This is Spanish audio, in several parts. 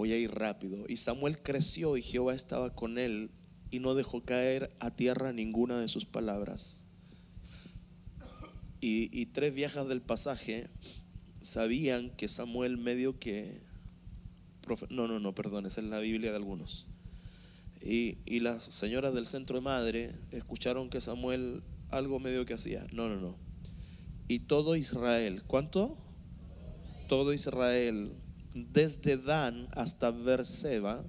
Voy a ir rápido. Y Samuel creció y Jehová estaba con él y no dejó caer a tierra ninguna de sus palabras. Y, tres viejas del pasaje sabían que Samuel medio que... No, no, no, perdón, esa es la Biblia de algunos. Y, y las señoras del centro de madre escucharon que Samuel algo medio que hacía. No, no, no. Y todo Israel, ¿cuánto? Todo Israel desde Dan hasta Berseba,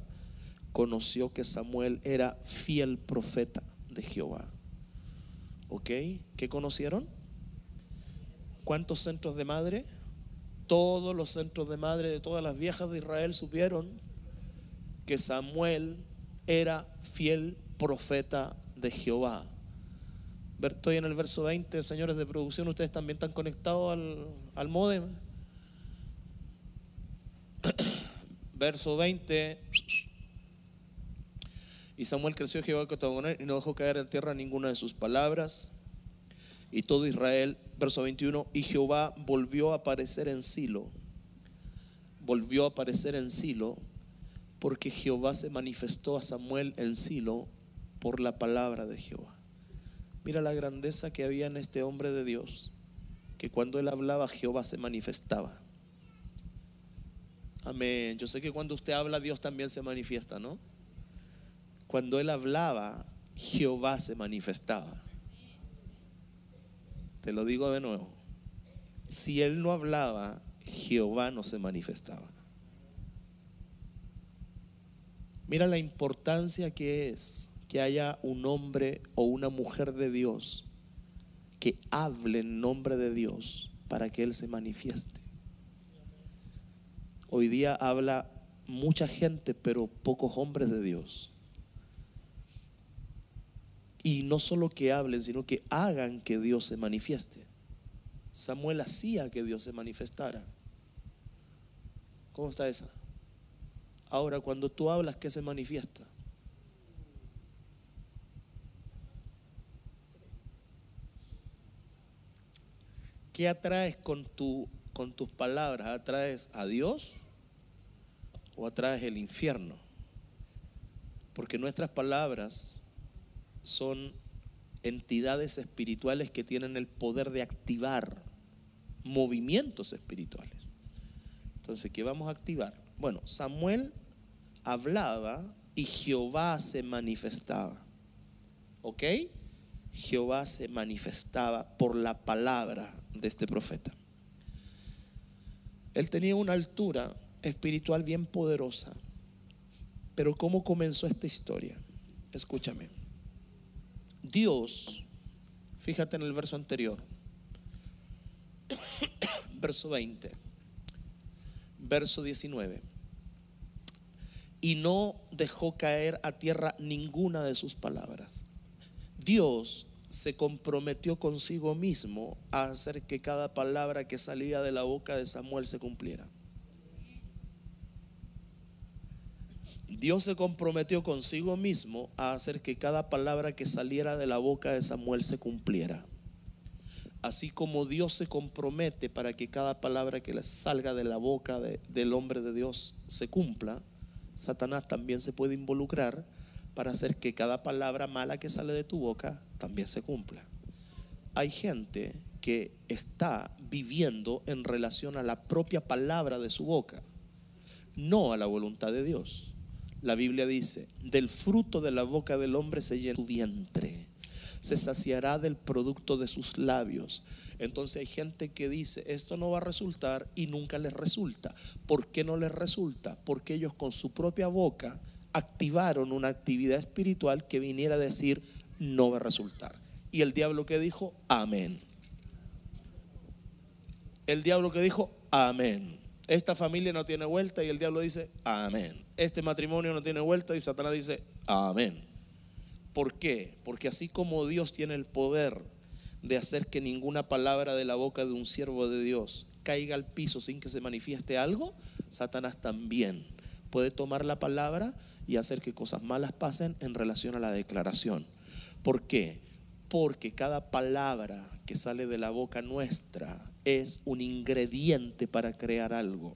conoció que Samuel era fiel profeta de Jehová. ¿Ok? ¿Qué conocieron? ¿Cuántos centros de madre? Todos los centros de madre de todas las viejas de Israel supieron que Samuel era fiel profeta de Jehová. Estoy en el verso 20, señores de producción, ustedes también están conectados al, al modem. Verso 20. Y Samuel creció Jehová él y no dejó caer en tierra ninguna de sus palabras. Y todo Israel, verso 21, y Jehová volvió a aparecer en Silo. Volvió a aparecer en Silo porque Jehová se manifestó a Samuel en Silo por la palabra de Jehová. Mira la grandeza que había en este hombre de Dios, que cuando él hablaba Jehová se manifestaba. Amén. Yo sé que cuando usted habla, Dios también se manifiesta, ¿no? Cuando él hablaba, Jehová se manifestaba. Te lo digo de nuevo. Si él no hablaba, Jehová no se manifestaba. Mira la importancia que es que haya un hombre o una mujer de Dios que hable en nombre de Dios para que Él se manifieste. Hoy día habla mucha gente, pero pocos hombres de Dios. Y no solo que hablen, sino que hagan que Dios se manifieste. Samuel hacía que Dios se manifestara. ¿Cómo está esa? Ahora, cuando tú hablas, ¿qué se manifiesta? ¿Qué atraes con, tu, con tus palabras? ¿Atraes a Dios o atraes el infierno. Porque nuestras palabras son entidades espirituales que tienen el poder de activar movimientos espirituales. Entonces, ¿qué vamos a activar? Bueno, Samuel hablaba y Jehová se manifestaba. ¿Ok? Jehová se manifestaba por la palabra de este profeta. Él tenía una altura espiritual bien poderosa. Pero ¿cómo comenzó esta historia? Escúchame. Dios, fíjate en el verso anterior, verso 20, verso 19, y no dejó caer a tierra ninguna de sus palabras. Dios se comprometió consigo mismo a hacer que cada palabra que salía de la boca de Samuel se cumpliera. Dios se comprometió consigo mismo a hacer que cada palabra que saliera de la boca de Samuel se cumpliera. Así como Dios se compromete para que cada palabra que salga de la boca del hombre de Dios se cumpla, Satanás también se puede involucrar para hacer que cada palabra mala que sale de tu boca también se cumpla. Hay gente que está viviendo en relación a la propia palabra de su boca, no a la voluntad de Dios. La Biblia dice, del fruto de la boca del hombre se llena su vientre, se saciará del producto de sus labios. Entonces hay gente que dice, esto no va a resultar y nunca les resulta. ¿Por qué no les resulta? Porque ellos con su propia boca activaron una actividad espiritual que viniera a decir, no va a resultar. Y el diablo que dijo, amén. El diablo que dijo, amén. Esta familia no tiene vuelta y el diablo dice, amén. Este matrimonio no tiene vuelta y Satanás dice, amén. ¿Por qué? Porque así como Dios tiene el poder de hacer que ninguna palabra de la boca de un siervo de Dios caiga al piso sin que se manifieste algo, Satanás también puede tomar la palabra y hacer que cosas malas pasen en relación a la declaración. ¿Por qué? Porque cada palabra que sale de la boca nuestra es un ingrediente para crear algo.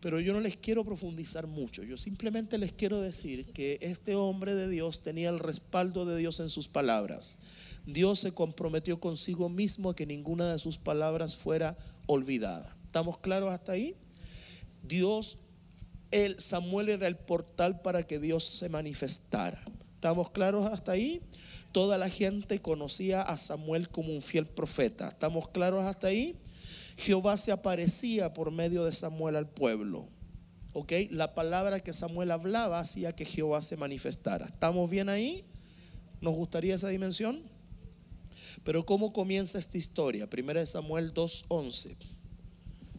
Pero yo no les quiero profundizar mucho, yo simplemente les quiero decir que este hombre de Dios tenía el respaldo de Dios en sus palabras. Dios se comprometió consigo mismo a que ninguna de sus palabras fuera olvidada. ¿Estamos claros hasta ahí? Dios, el Samuel era el portal para que Dios se manifestara. ¿Estamos claros hasta ahí? Toda la gente conocía a Samuel como un fiel profeta. ¿Estamos claros hasta ahí? Jehová se aparecía por medio de Samuel al pueblo. ¿Ok? La palabra que Samuel hablaba hacía que Jehová se manifestara. ¿Estamos bien ahí? ¿Nos gustaría esa dimensión? Pero ¿cómo comienza esta historia? Primera de Samuel 2.11.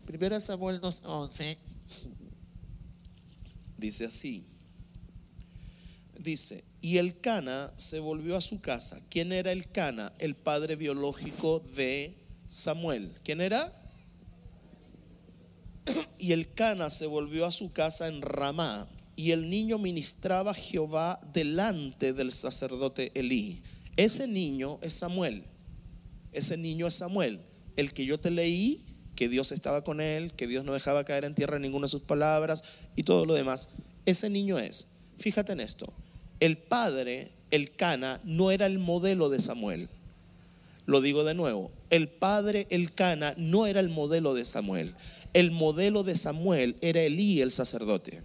Primera de Samuel 2.11 dice así. Dice, y el Cana se volvió a su casa. ¿Quién era el Cana? El padre biológico de Samuel. ¿Quién era? Y el Cana se volvió a su casa en Ramá, y el niño ministraba a Jehová delante del sacerdote Elí. Ese niño es Samuel. Ese niño es Samuel, el que yo te leí, que Dios estaba con él, que Dios no dejaba caer en tierra ninguna de sus palabras y todo lo demás. Ese niño es. Fíjate en esto. El padre, el Cana, no era el modelo de Samuel. Lo digo de nuevo. El padre, el Cana, no era el modelo de Samuel el modelo de Samuel era Elí, el sacerdote.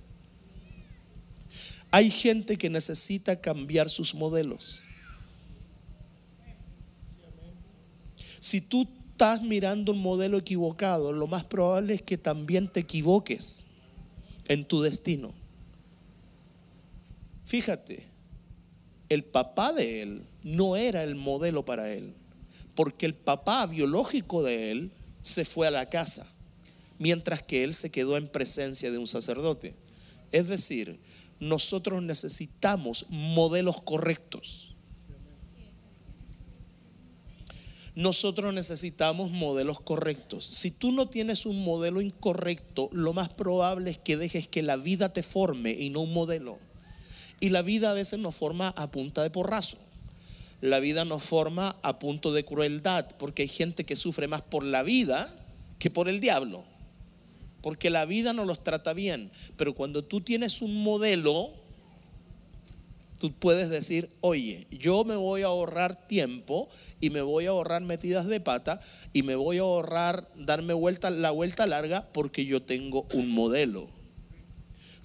Hay gente que necesita cambiar sus modelos. Si tú estás mirando un modelo equivocado, lo más probable es que también te equivoques en tu destino. Fíjate, el papá de él no era el modelo para él, porque el papá biológico de él se fue a la casa mientras que él se quedó en presencia de un sacerdote. Es decir, nosotros necesitamos modelos correctos. Nosotros necesitamos modelos correctos. Si tú no tienes un modelo incorrecto, lo más probable es que dejes que la vida te forme y no un modelo. Y la vida a veces nos forma a punta de porrazo. La vida nos forma a punto de crueldad, porque hay gente que sufre más por la vida que por el diablo porque la vida no los trata bien. Pero cuando tú tienes un modelo, tú puedes decir, oye, yo me voy a ahorrar tiempo y me voy a ahorrar metidas de pata y me voy a ahorrar darme vuelta, la vuelta larga porque yo tengo un modelo.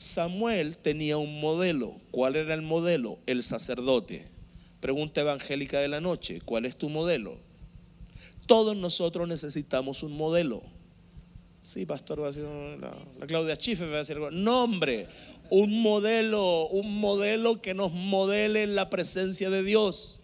Samuel tenía un modelo. ¿Cuál era el modelo? El sacerdote. Pregunta evangélica de la noche, ¿cuál es tu modelo? Todos nosotros necesitamos un modelo. Sí, pastor, va a decir, la, Claudia Chife va a decir. No, hombre, un modelo, un modelo que nos modele en la presencia de Dios.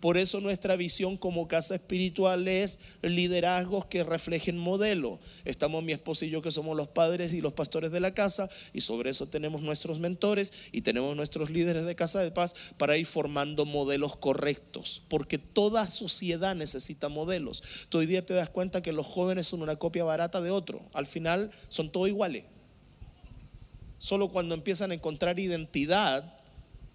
Por eso nuestra visión como casa espiritual es liderazgos que reflejen modelo. Estamos mi esposo y yo que somos los padres y los pastores de la casa y sobre eso tenemos nuestros mentores y tenemos nuestros líderes de casa de paz para ir formando modelos correctos. Porque toda sociedad necesita modelos. Hoy día te das cuenta que los jóvenes son una copia barata de otro. Al final son todos iguales. Solo cuando empiezan a encontrar identidad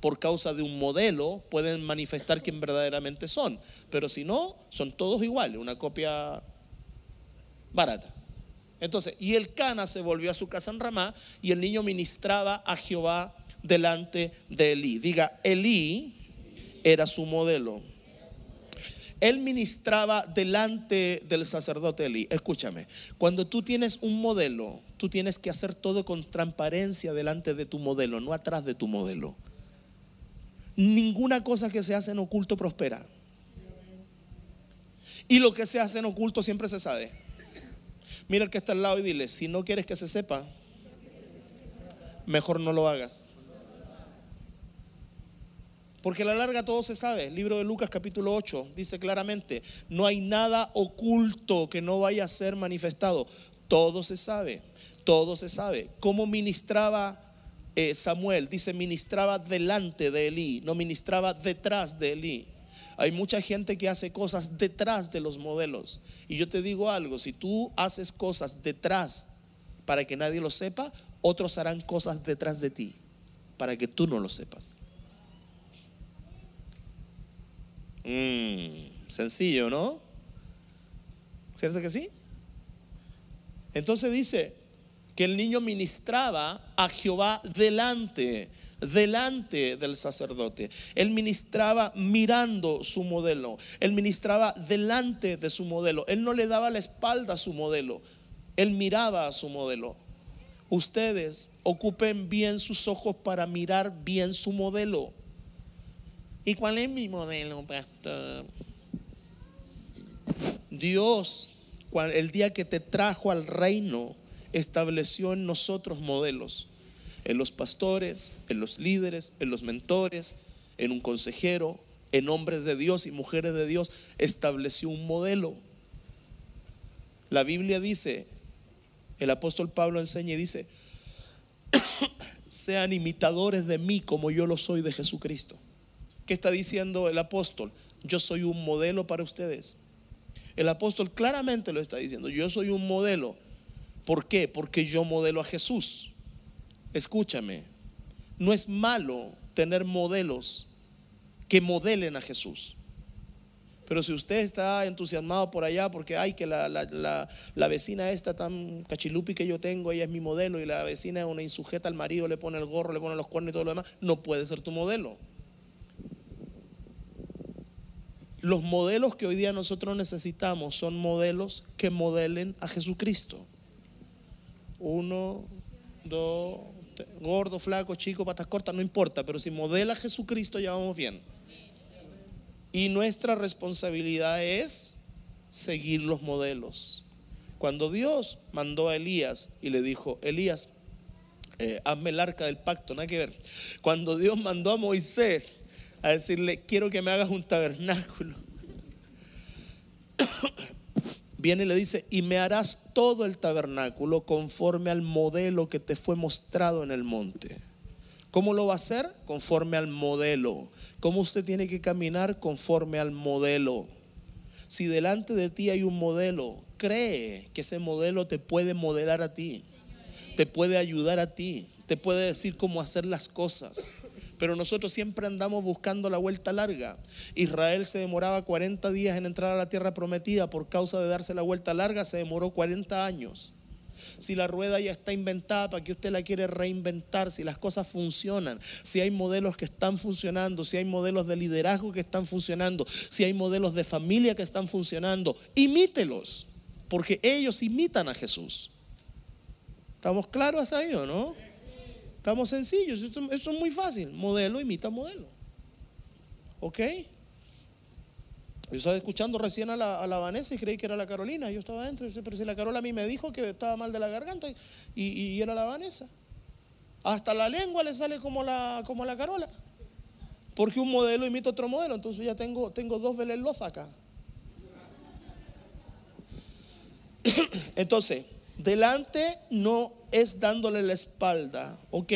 por causa de un modelo pueden manifestar quién verdaderamente son. Pero si no, son todos iguales, una copia barata. Entonces, y el Cana se volvió a su casa en Ramá y el niño ministraba a Jehová delante de Elí. Diga, Elí era su modelo. Él ministraba delante del sacerdote Elí. Escúchame, cuando tú tienes un modelo, tú tienes que hacer todo con transparencia delante de tu modelo, no atrás de tu modelo ninguna cosa que se hace en oculto prospera. Y lo que se hace en oculto siempre se sabe. Mira el que está al lado y dile, si no quieres que se sepa, mejor no lo hagas. Porque a la larga todo se sabe. El libro de Lucas capítulo 8 dice claramente, no hay nada oculto que no vaya a ser manifestado. Todo se sabe, todo se sabe. ¿Cómo ministraba eh, Samuel? Dice, ministraba delante de Elí, no ministraba detrás de Elí. Hay mucha gente que hace cosas detrás de los modelos. Y yo te digo algo, si tú haces cosas detrás para que nadie lo sepa, otros harán cosas detrás de ti para que tú no lo sepas. Mm, sencillo, ¿no? ¿Cierto que sí? Entonces dice que el niño ministraba a Jehová delante, delante del sacerdote. Él ministraba mirando su modelo. Él ministraba delante de su modelo. Él no le daba la espalda a su modelo. Él miraba a su modelo. Ustedes ocupen bien sus ojos para mirar bien su modelo. ¿Y cuál es mi modelo, pastor? Dios, el día que te trajo al reino, estableció en nosotros modelos. En los pastores, en los líderes, en los mentores, en un consejero, en hombres de Dios y mujeres de Dios, estableció un modelo. La Biblia dice, el apóstol Pablo enseña y dice, sean imitadores de mí como yo lo soy de Jesucristo. ¿Qué está diciendo el apóstol? Yo soy un modelo para ustedes. El apóstol claramente lo está diciendo. Yo soy un modelo. ¿Por qué? Porque yo modelo a Jesús. Escúchame. No es malo tener modelos que modelen a Jesús. Pero si usted está entusiasmado por allá porque hay que la, la, vecina esta tan cachilupi que yo tengo, ella es mi modelo y la vecina es una insujeta al marido, le pone el gorro, le pone los cuernos y todo lo demás, no puede ser tu modelo. Los modelos que hoy día nosotros necesitamos son modelos que modelen a Jesucristo. Uno, dos, gordo, flaco, chico, patas cortas, no importa, pero si modela a Jesucristo ya vamos bien. Y nuestra responsabilidad es seguir los modelos. Cuando Dios mandó a Elías y le dijo, Elías, eh, hazme el arca del pacto, nada que ver. Cuando Dios mandó a Moisés a decirle, quiero que me hagas un tabernáculo. Viene y le dice, y me harás todo el tabernáculo conforme al modelo que te fue mostrado en el monte. ¿Cómo lo va a hacer? Conforme al modelo. ¿Cómo usted tiene que caminar? Conforme al modelo. Si delante de ti hay un modelo, cree que ese modelo te puede modelar a ti, te puede ayudar a ti, te puede decir cómo hacer las cosas. Pero nosotros siempre andamos buscando la vuelta larga. Israel se demoraba 40 días en entrar a la tierra prometida por causa de darse la vuelta larga, se demoró 40 años. Si la rueda ya está inventada, ¿para que usted la quiere reinventar? Si las cosas funcionan, si hay modelos que están funcionando, si hay modelos de liderazgo que están funcionando, si hay modelos de familia que están funcionando, imítelos, porque ellos imitan a Jesús. ¿Estamos claros hasta ahí o no? Estamos sencillos, esto, es muy fácil. Modelo imita modelo. ¿Ok? Yo estaba escuchando recién a la, Vanessa y creí que era la Carolina. Yo estaba adentro, pero si la Carola a mí me dijo que estaba mal de la garganta y, era la Vanessa. Hasta la lengua le sale como la, como la Carola. Porque un modelo imita otro modelo. Entonces ya tengo, tengo dos Belén acá. Entonces, delante no es dándole la espalda, ¿ok?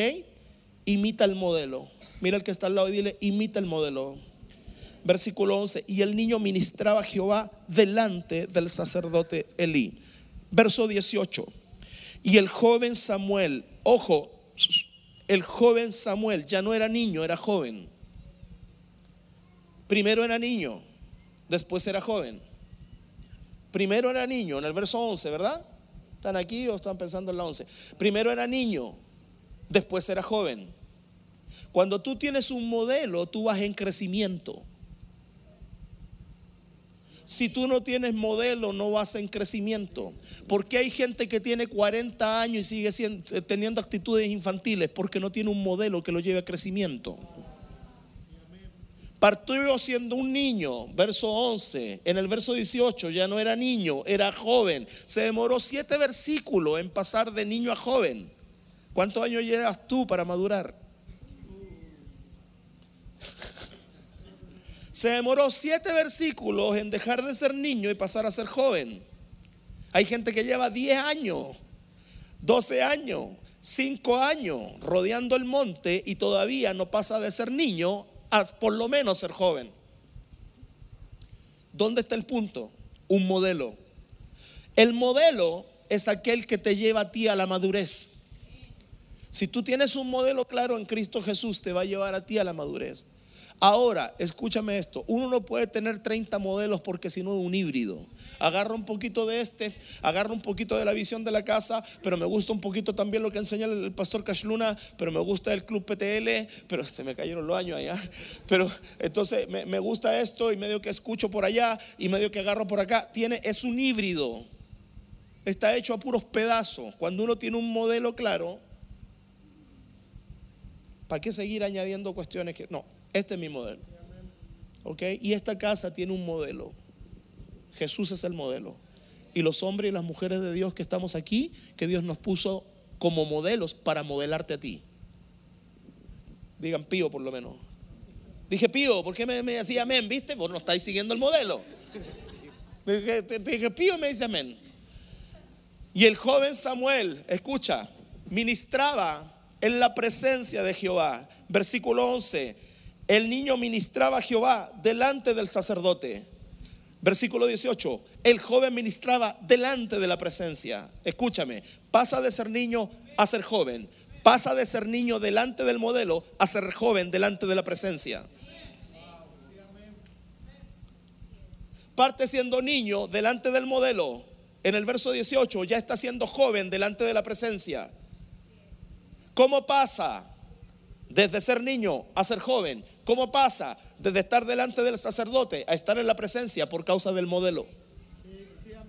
Imita el modelo. Mira el que está al lado y dile, imita el modelo. Versículo 11, y el niño ministraba a Jehová delante del sacerdote Elí. Verso 18, y el joven Samuel, ojo, el joven Samuel ya no era niño, era joven. Primero era niño, después era joven. Primero era niño, en el verso 11, ¿verdad? ¿Están aquí o están pensando en la 11? Primero era niño, después era joven. Cuando tú tienes un modelo, tú vas en crecimiento. Si tú no tienes modelo, no vas en crecimiento. Porque hay gente que tiene 40 años y sigue teniendo actitudes infantiles porque no tiene un modelo que lo lleve a crecimiento. Partió siendo un niño, verso 11. En el verso 18 ya no era niño, era joven. Se demoró siete versículos en pasar de niño a joven. ¿Cuántos años llegas tú para madurar? Se demoró siete versículos en dejar de ser niño y pasar a ser joven. Hay gente que lleva 10 años, 12 años, 5 años rodeando el monte y todavía no pasa de ser niño a por lo menos ser joven. ¿Dónde está el punto? Un modelo. El modelo es aquel que te lleva a ti a la madurez. Si tú tienes un modelo claro en Cristo Jesús, te va a llevar a ti a la madurez. Ahora, escúchame esto, uno no puede tener 30 modelos porque si no es un híbrido. Agarra un poquito de este, agarra un poquito de la visión de la casa, pero me gusta un poquito también lo que enseña el pastor Cashluna, pero me gusta el club PTL, pero se me cayeron los años allá. Pero entonces me, me gusta esto y medio que escucho por allá y medio que agarro por acá. Tiene, es un híbrido. Está hecho a puros pedazos. Cuando uno tiene un modelo claro, ¿para qué seguir añadiendo cuestiones que no? Este es mi modelo. ¿Ok? Y esta casa tiene un modelo. Jesús es el modelo. Y los hombres y las mujeres de Dios que estamos aquí, que Dios nos puso como modelos para modelarte a ti. Digan pío por lo menos. Dije pío, ¿por qué me, me decía amén? ¿Viste? Vos no estáis siguiendo el modelo. Dije, dije pío me dice amén. Y el joven Samuel, escucha, ministraba en la presencia de Jehová. Versículo 11 el niño ministraba a Jehová delante del sacerdote. Versículo 18, el joven ministraba delante de la presencia. Escúchame, pasa de ser niño a ser joven. Pasa de ser niño delante del modelo a ser joven delante de la presencia. Parte siendo niño delante del modelo. En el verso 18 ya está siendo joven delante de la presencia. ¿Cómo pasa? Desde ser niño a ser joven. ¿Cómo pasa? Desde estar delante del sacerdote a estar en la presencia por causa del modelo.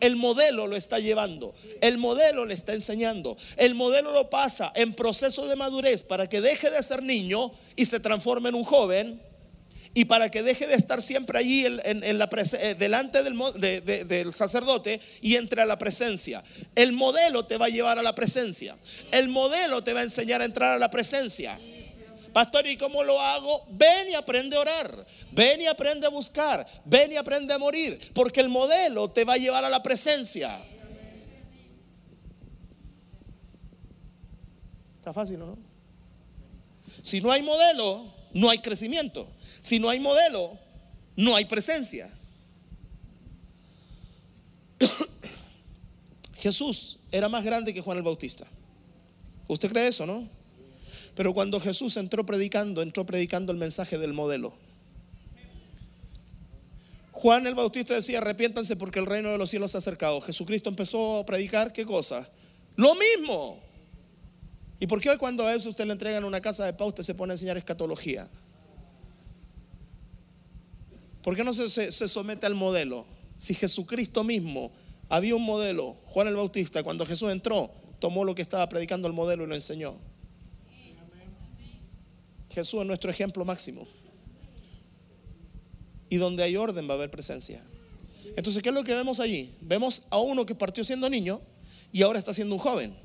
El modelo lo está llevando, el modelo le está enseñando, el modelo lo pasa en proceso de madurez para que deje de ser niño y se transforme en un joven y para que deje de estar siempre allí en, la eh, delante del, del, sacerdote y entre a la presencia. El modelo te va a llevar a la presencia. El modelo te va a enseñar a entrar a la presencia. Pastor, ¿y cómo lo hago? Ven y aprende a orar. Ven y aprende a buscar. Ven y aprende a morir. Porque el modelo te va a llevar a la presencia. Está fácil, ¿no? Si no hay modelo, no hay crecimiento. Si no hay modelo, no hay presencia. Jesús era más grande que Juan el Bautista. ¿Usted cree eso, no? Pero cuando Jesús entró predicando, entró predicando el mensaje del modelo. Juan el Bautista decía, arrepiéntanse porque el reino de los cielos se ha acercado. Jesucristo empezó a predicar, ¿qué cosa? Lo mismo. ¿Y por qué hoy cuando a usted le entregan una casa de paz, usted se pone a enseñar escatología? ¿Por qué no se, se somete al modelo? Si Jesucristo mismo había un modelo, Juan el Bautista, cuando Jesús entró, tomó lo que estaba predicando el modelo y lo enseñó. Jesús es nuestro ejemplo máximo. Y donde hay orden va a haber presencia. Entonces, ¿qué es lo que vemos allí? Vemos a uno que partió siendo niño y ahora está siendo un joven.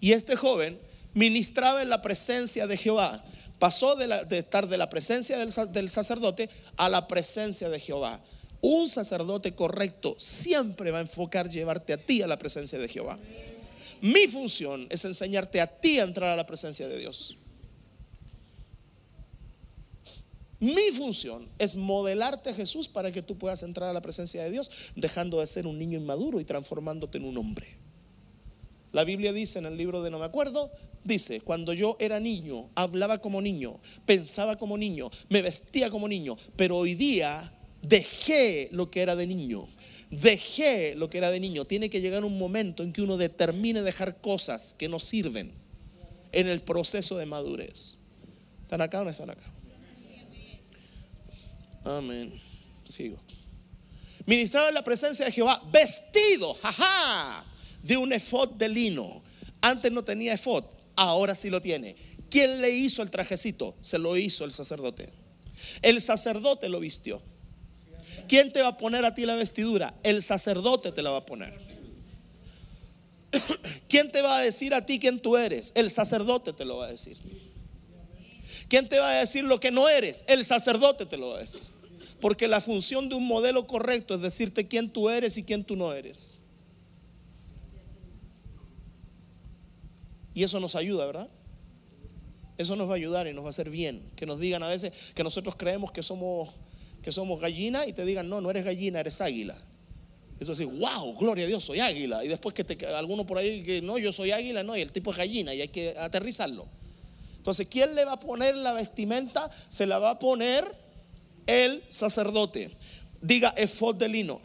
Y este joven ministraba en la presencia de Jehová. Pasó de, estar de la presencia del, del sacerdote a la presencia de Jehová. Un sacerdote correcto siempre va a enfocar llevarte a ti a la presencia de Jehová. Mi función es enseñarte a ti a entrar a la presencia de Dios. Mi función es modelarte a Jesús para que tú puedas entrar a la presencia de Dios, dejando de ser un niño inmaduro y transformándote en un hombre. La Biblia dice en el libro de No me acuerdo, dice, cuando yo era niño, hablaba como niño, pensaba como niño, me vestía como niño, pero hoy día dejé lo que era de niño. Dejé lo que era de niño. Tiene que llegar un momento en que uno determine dejar cosas que no sirven en el proceso de madurez. ¿Están acá o no están acá? Amén. Sigo. Ministraba en la presencia de Jehová, vestido, jaja, de un efod de lino. Antes no tenía efod, ahora sí lo tiene. ¿Quién le hizo el trajecito? Se lo hizo el sacerdote. El sacerdote lo vistió. ¿Quién te va a poner a ti la vestidura? El sacerdote te la va a poner. ¿Quién te va a decir a ti quién tú eres? El sacerdote te lo va a decir. ¿Quién te va a decir lo que no eres? El sacerdote te lo va a decir. Porque la función de un modelo correcto es decirte quién tú eres y quién tú no eres. Y eso nos ayuda, ¿verdad? Eso nos va a ayudar y nos va a hacer bien. Que nos digan a veces que nosotros creemos que somos, que somos gallina y te digan, no, no eres gallina, eres águila. Y tú decís, wow, gloria a Dios, soy águila. Y después que te, alguno por ahí que no, yo soy águila, no, y el tipo es gallina y hay que aterrizarlo. Entonces, ¿quién le va a poner la vestimenta? Se la va a poner el sacerdote. Diga efod de lino.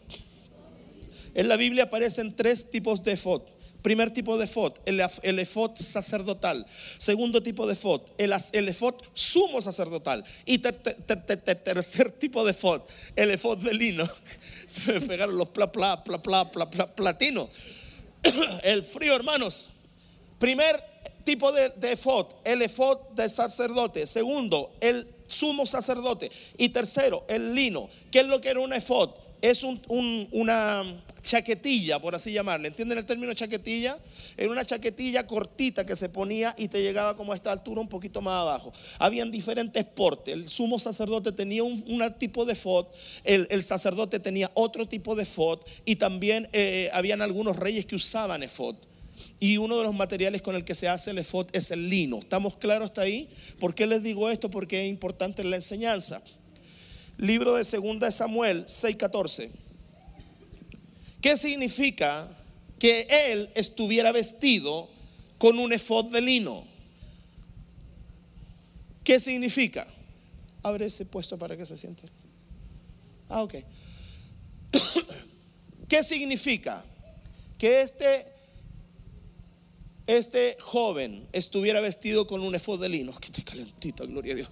En la Biblia aparecen tres tipos de efod. Primer tipo de efod, el, el efod sacerdotal. Segundo tipo de efod, el, el efod sumo sacerdotal. Y tercer tipo de efod, el efod de lino. Se me pegaron los pla, pla, pla, pla, pla, pla platino. El frío, hermanos. Primer tipo de, de efod, el efod de sacerdote. Segundo, el sumo sacerdote. Y tercero, el lino. ¿Qué es lo que era un efod? Es una chaquetilla, por así llamarle. ¿Entienden el término chaquetilla? Era una chaquetilla cortita que se ponía y te llegaba como a esta altura un poquito más abajo. Habían diferentes portes. El sumo sacerdote tenía un, tipo de fot, el, sacerdote tenía otro tipo de fot y también eh, habían algunos reyes que usaban efod. Y uno de los materiales con el que se hace el efod es el lino. ¿Estamos claros hasta ahí? ¿Por qué les digo esto? Porque es importante la enseñanza. Libro de Segunda de Samuel 6:14. ¿Qué significa que él estuviera vestido con un efod de lino? ¿Qué significa? Abre ese puesto para que se siente. Ah, ok. ¿Qué significa? Que este, este joven estuviera vestido con un efod de lino. Que está calentito, gloria a Dios.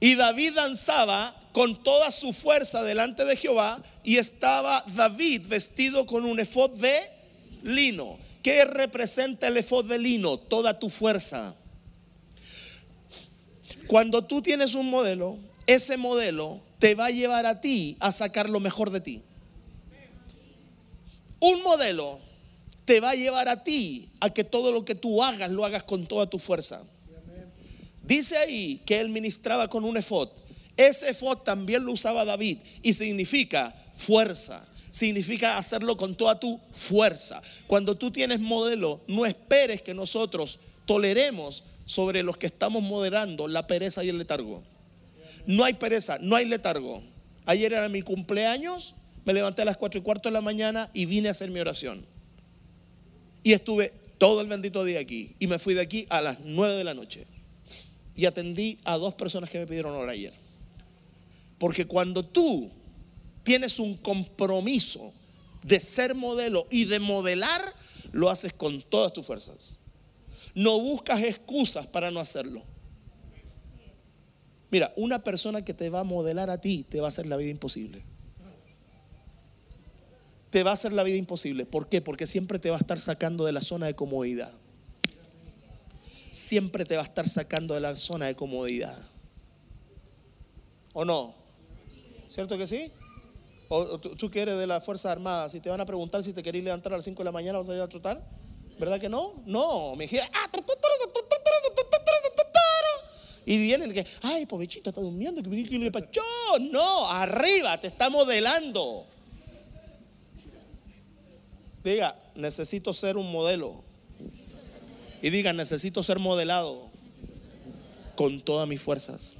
Y David danzaba con toda su fuerza delante de Jehová y estaba David vestido con un efod de lino. ¿Qué representa el efod de lino? Toda tu fuerza. Cuando tú tienes un modelo, ese modelo te va a llevar a ti a sacar lo mejor de ti. Un modelo te va a llevar a ti a que todo lo que tú hagas lo hagas con toda tu fuerza. Dice ahí que él ministraba con un efod. Ese efod también lo usaba David y significa fuerza. Significa hacerlo con toda tu fuerza. Cuando tú tienes modelo, no esperes que nosotros toleremos sobre los que estamos moderando la pereza y el letargo. No hay pereza, no hay letargo. Ayer era mi cumpleaños, me levanté a las 4 y cuarto de la mañana y vine a hacer mi oración. Y estuve todo el bendito día aquí. Y me fui de aquí a las 9 de la noche y atendí a dos personas que me pidieron hora ayer. Porque cuando tú tienes un compromiso de ser modelo y de modelar, lo haces con todas tus fuerzas. No buscas excusas para no hacerlo. Mira, una persona que te va a modelar a ti te va a hacer la vida imposible. Te va a hacer la vida imposible. ¿Por qué? Porque siempre te va a estar sacando de la zona de comodidad siempre te va a estar sacando de la zona de comodidad. ¿O no? ¿Cierto que sí? ¿O tú, que eres de las Fuerzas Armadas, si te van a preguntar si te querés levantar a las 5 de la mañana, vas a ir a trotar? ¿Verdad que no? No, me dije, y viene el que, ay, pobrecito, está durmiendo, que le no, arriba, te está modelando. Diga, necesito ser un modelo. Y digan, necesito ser modelado con todas mis fuerzas.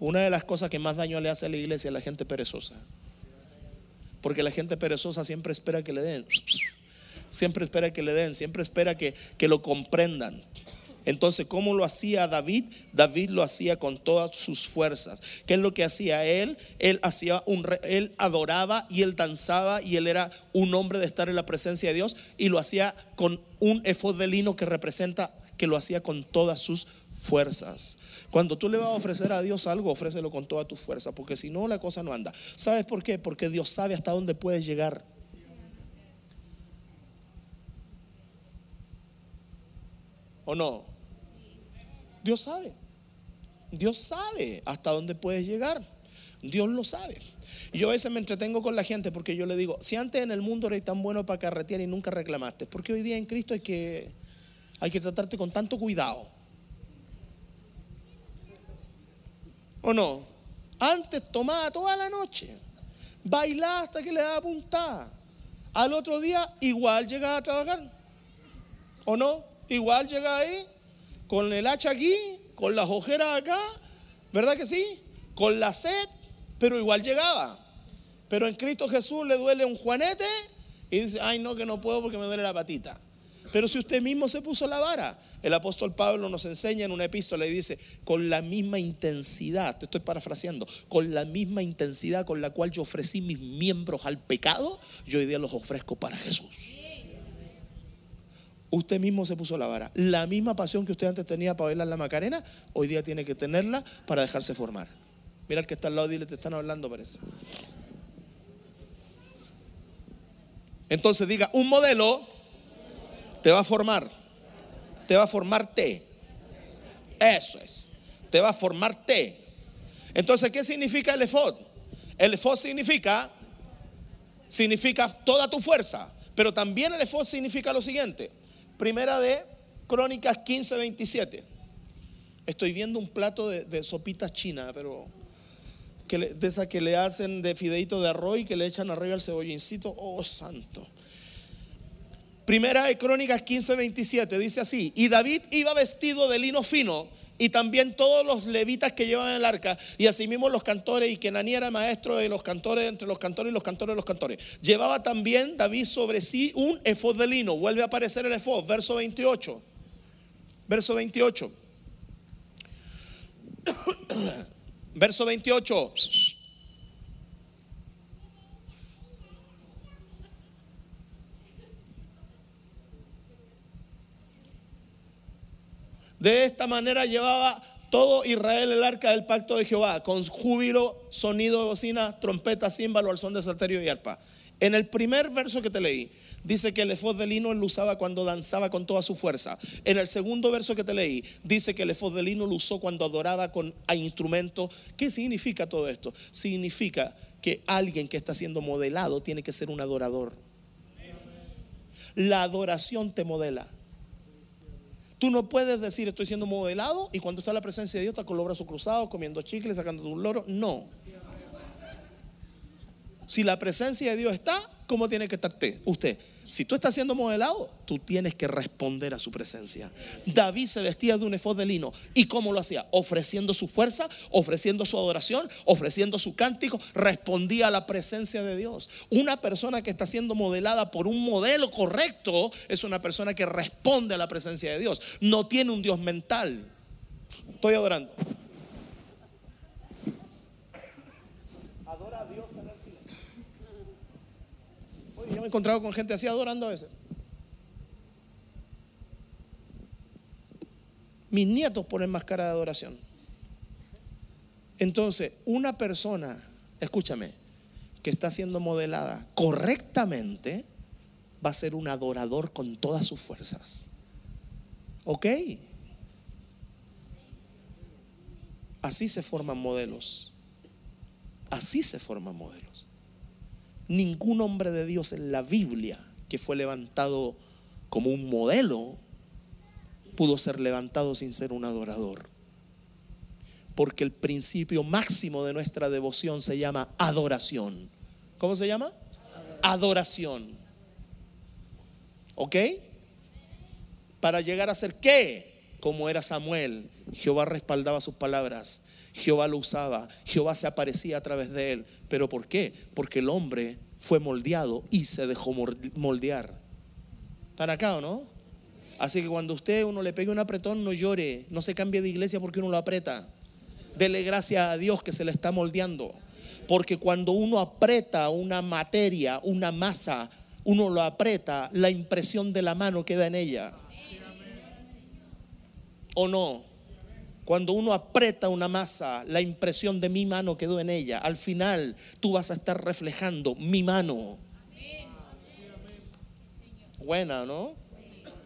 Una de las cosas que más daño le hace a la iglesia es la gente perezosa. Porque la gente perezosa siempre espera que le den. Siempre espera que le den, siempre espera que, que lo comprendan. Entonces, ¿cómo lo hacía David? David lo hacía con todas sus fuerzas. ¿Qué es lo que hacía él? Él hacía un él adoraba y él danzaba y él era un hombre de estar en la presencia de Dios y lo hacía con un efod de lino que representa que lo hacía con todas sus fuerzas. Cuando tú le vas a ofrecer a Dios algo, ofrécelo con toda tu fuerza, porque si no la cosa no anda. ¿Sabes por qué? Porque Dios sabe hasta dónde puedes llegar. ¿O no? Dios sabe. Dios sabe hasta dónde puedes llegar. Dios lo sabe. Y yo a veces me entretengo con la gente porque yo le digo, si antes en el mundo eres tan bueno para carretear y nunca reclamaste, ¿por qué hoy día en Cristo hay que, hay que tratarte con tanto cuidado? ¿O no? Antes tomaba toda la noche, bailaba hasta que le daba puntada. Al otro día igual llegaba a trabajar. ¿O no? igual llega ahí, con el hacha aquí, con las ojeras acá, ¿verdad que sí? Con la sed, pero igual llegaba. Pero en Cristo Jesús le duele un juanete y dice, ay no, que no puedo porque me duele la patita. Pero si usted mismo se puso la vara, el apóstol Pablo nos enseña en una epístola y dice, con la misma intensidad, te estoy parafraseando, con la misma intensidad con la cual yo ofrecí mis miembros al pecado, yo hoy día los ofrezco para Jesús. Usted mismo se puso la vara. La misma pasión que usted antes tenía para bailar la Macarena, hoy día tiene que tenerla para dejarse formar. Mira el que está al lado, dile, te están hablando, parece. Entonces diga, un modelo te va a formar. Te va a formarte. Eso es. Te va a formarte. Entonces, ¿qué significa el efod? El efod significa significa toda tu fuerza, pero también el efod significa lo siguiente. Primera de Crónicas 15, 27. Estoy viendo un plato de, sopitas chinas, pero de esas que le hacen de fideito de arroz y que le echan arriba el cebollincito. Oh, santo. Primera de Crónicas 15, 27 dice así, y David iba vestido de lino fino y también todos los levitas que llevaban el arca y asimismo los cantores y que Naní era maestro de los cantores entre los cantores y los cantores de los cantores. Llevaba también David sobre sí un efod de lino. Vuelve a aparecer el efod, verso 28. Verso 28. verso 28. De esta manera llevaba todo Israel el arca del pacto de Jehová, con júbilo, sonido de bocina, trompeta, címbalo, al son de salterio y arpa. En el primer verso que te leí, dice que el efod de lino lo usaba cuando danzaba con toda su fuerza. En el segundo verso que te leí, dice que el efod de lino lo usó cuando adoraba con instrumentos. ¿Qué significa todo esto? Significa que alguien que está siendo modelado tiene que ser un adorador. La adoración te modela. Tú no puedes decir estoy siendo modelado y cuando está la presencia de Dios está con los brazos cruzados, comiendo chicles, sacando un loro. No. Si la presencia de Dios está, ¿cómo tiene que estar usted? Si tú estás siendo modelado, tú tienes que responder a su presencia. David se vestía de un efod de lino. ¿Y cómo lo hacía? Ofreciendo su fuerza, ofreciendo su adoración, ofreciendo su cántico, respondía a la presencia de Dios. Una persona que está siendo modelada por un modelo correcto es una persona que responde a la presencia de Dios. No tiene un Dios mental. Estoy adorando. Me he encontrado con gente así adorando a veces. Mis nietos ponen más cara de adoración. Entonces, una persona, escúchame, que está siendo modelada correctamente, va a ser un adorador con todas sus fuerzas. ¿Ok? Así se forman modelos. Así se forman modelos ningún hombre de Dios en la Biblia que fue levantado como un modelo pudo ser levantado sin ser un adorador. Porque el principio máximo de nuestra devoción se llama adoración. ¿Cómo se llama? Adoración. ¿Ok? Para llegar a ser qué? Como era Samuel, Jehová respaldaba sus palabras Jehová lo usaba, Jehová se aparecía a través de él. ¿Pero por qué? Porque el hombre fue moldeado y se dejó moldear. ¿Están acá o no? Así que cuando usted uno le pegue un apretón, no llore, no se cambie de iglesia porque uno lo aprieta. Dele gracias a Dios que se le está moldeando. Porque cuando uno aprieta una materia, una masa, uno lo aprieta, la impresión de la mano queda en ella. ¿O no? Cuando uno aprieta una masa, la impresión de mi mano quedó en ella. Al final tú vas a estar reflejando mi mano. Buena, ¿no?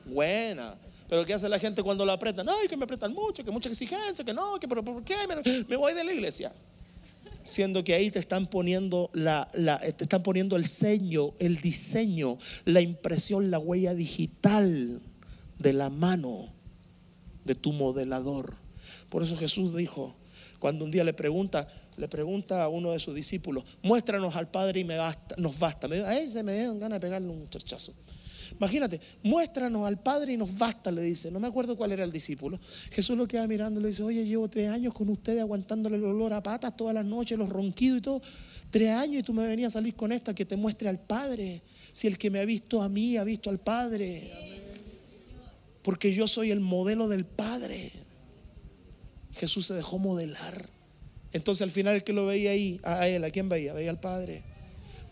Buena. Pero ¿qué hace la gente cuando lo apretan? Ay, que me apretan mucho, que mucha exigencia, que no, que pero ¿por qué? Me, voy de la iglesia. Siendo que ahí te están poniendo la, te están poniendo el sello, el diseño, la impresión, la huella digital de la mano de tu modelador. Por eso Jesús dijo, cuando un día le pregunta, le pregunta a uno de sus discípulos, muéstranos al Padre y me basta, nos basta. A se me dieron ganas de pegarle un muchachazo. Imagínate, muéstranos al Padre y nos basta, le dice. No me acuerdo cuál era el discípulo. Jesús lo queda mirando y le dice, oye, llevo tres años con ustedes aguantándole el olor a patas todas las noches, los ronquidos y todo. Tres años y tú me venías a salir con esta que te muestre al Padre. Si el que me ha visto a mí ha visto al Padre. Porque yo soy el modelo del Padre. Jesús se dejó modelar. Entonces al final el que lo veía ahí, a él, ¿a quién veía? Veía al Padre.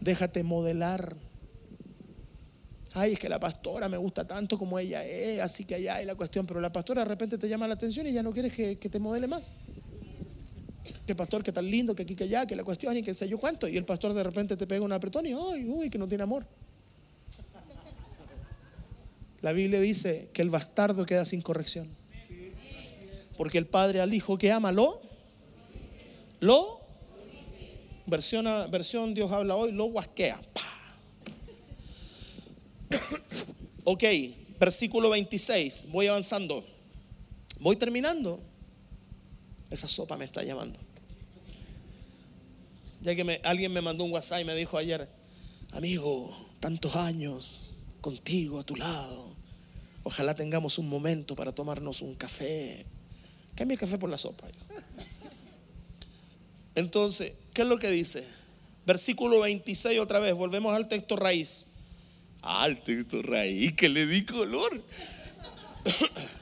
Déjate modelar. Ay, es que la pastora me gusta tanto como ella es, así que allá hay la cuestión, pero la pastora de repente te llama la atención y ya no quieres que, te modele más. Que pastor, que tan lindo, que aquí, que allá, que la cuestión y que sé yo cuánto. Y el pastor de repente te pega un apretón y, ay, uy, que no tiene amor. La Biblia dice que el bastardo queda sin corrección. Porque el padre al hijo que ama lo, lo, versión, versión Dios habla hoy, lo guasquea. Ok, versículo 26, voy avanzando. Voy terminando. Esa sopa me está llamando. Ya que alguien me mandó un WhatsApp y me dijo ayer, amigo, tantos años contigo a tu lado. Ojalá tengamos un momento para tomarnos un café. Cambia el café por la sopa. Entonces, ¿qué es lo que dice? Versículo 26 otra vez, volvemos al texto raíz. Al texto raíz, que le di color.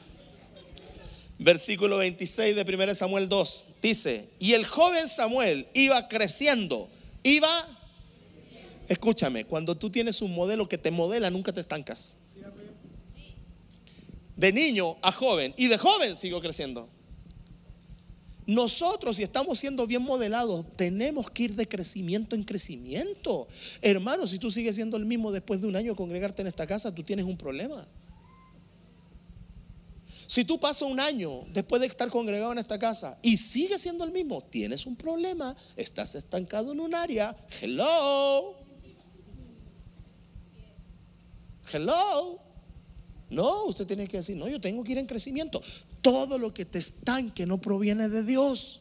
Versículo 26 de 1 Samuel 2 dice, y el joven Samuel iba creciendo, iba, escúchame, cuando tú tienes un modelo que te modela, nunca te estancas. De niño a joven, y de joven sigo creciendo. Nosotros, si estamos siendo bien modelados, tenemos que ir de crecimiento en crecimiento. Hermano, si tú sigues siendo el mismo después de un año congregarte en esta casa, tú tienes un problema. Si tú pasas un año después de estar congregado en esta casa y sigues siendo el mismo, tienes un problema, estás estancado en un área. Hello. Hello. No, usted tiene que decir, no, yo tengo que ir en crecimiento. Todo lo que te estanque no proviene de Dios.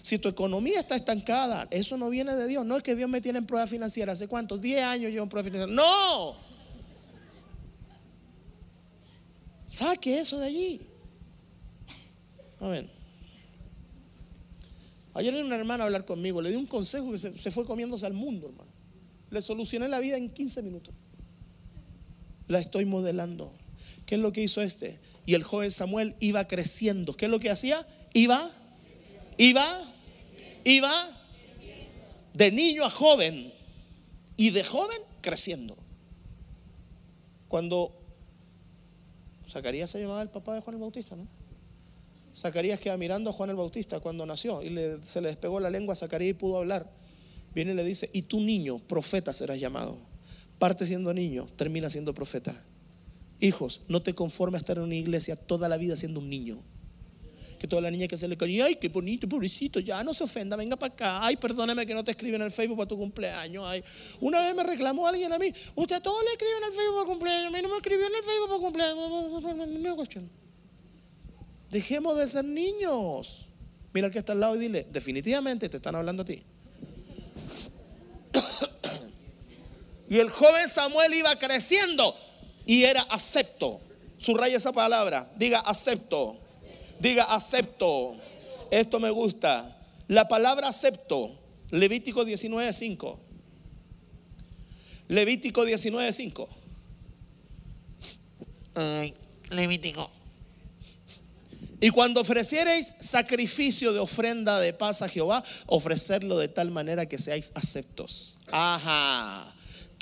Si tu economía está estancada, eso no viene de Dios. No es que Dios me tiene en prueba financiera. ¿Hace cuántos? 10 años llevo en prueba financiera. No. Saque eso de allí. A ver. Ayer vino una hermana a hablar conmigo. Le di un consejo que se, se fue comiéndose al mundo, hermano. Le solucioné la vida en 15 minutos la estoy modelando. ¿Qué es lo que hizo este? Y el joven Samuel iba creciendo. ¿Qué es lo que hacía? Iba, iba, iba de niño a joven y de joven creciendo. Cuando Zacarías se llamaba el papá de Juan el Bautista, ¿no? Zacarías queda mirando a Juan el Bautista cuando nació y se le despegó la lengua a Zacarías y pudo hablar. Viene y le dice, y tu niño, profeta serás llamado parte siendo niño, termina siendo profeta. Hijos, no te conformes a estar en una iglesia toda la vida siendo un niño. Que toda la niña que se le cae, ay, qué bonito, pobrecito, ya no se ofenda, venga para acá. Ay, perdóname que no te escriben en el Facebook para tu cumpleaños. Ay, una vez me reclamó alguien a mí, usted a todos le escriben en el Facebook para cumpleaños, a mí no me escribió en el Facebook para cumpleaños. No, cuestión. Dejemos de ser niños. Mira al que está al lado y dile, definitivamente te están hablando a ti. Y el joven Samuel iba creciendo y era acepto. Subraya esa palabra. Diga acepto. Diga acepto. Esto me gusta. La palabra acepto. Levítico 19.5. Levítico 19.5. Levítico. Y cuando ofreciereis sacrificio de ofrenda de paz a Jehová, ofrecerlo de tal manera que seáis aceptos. Ajá.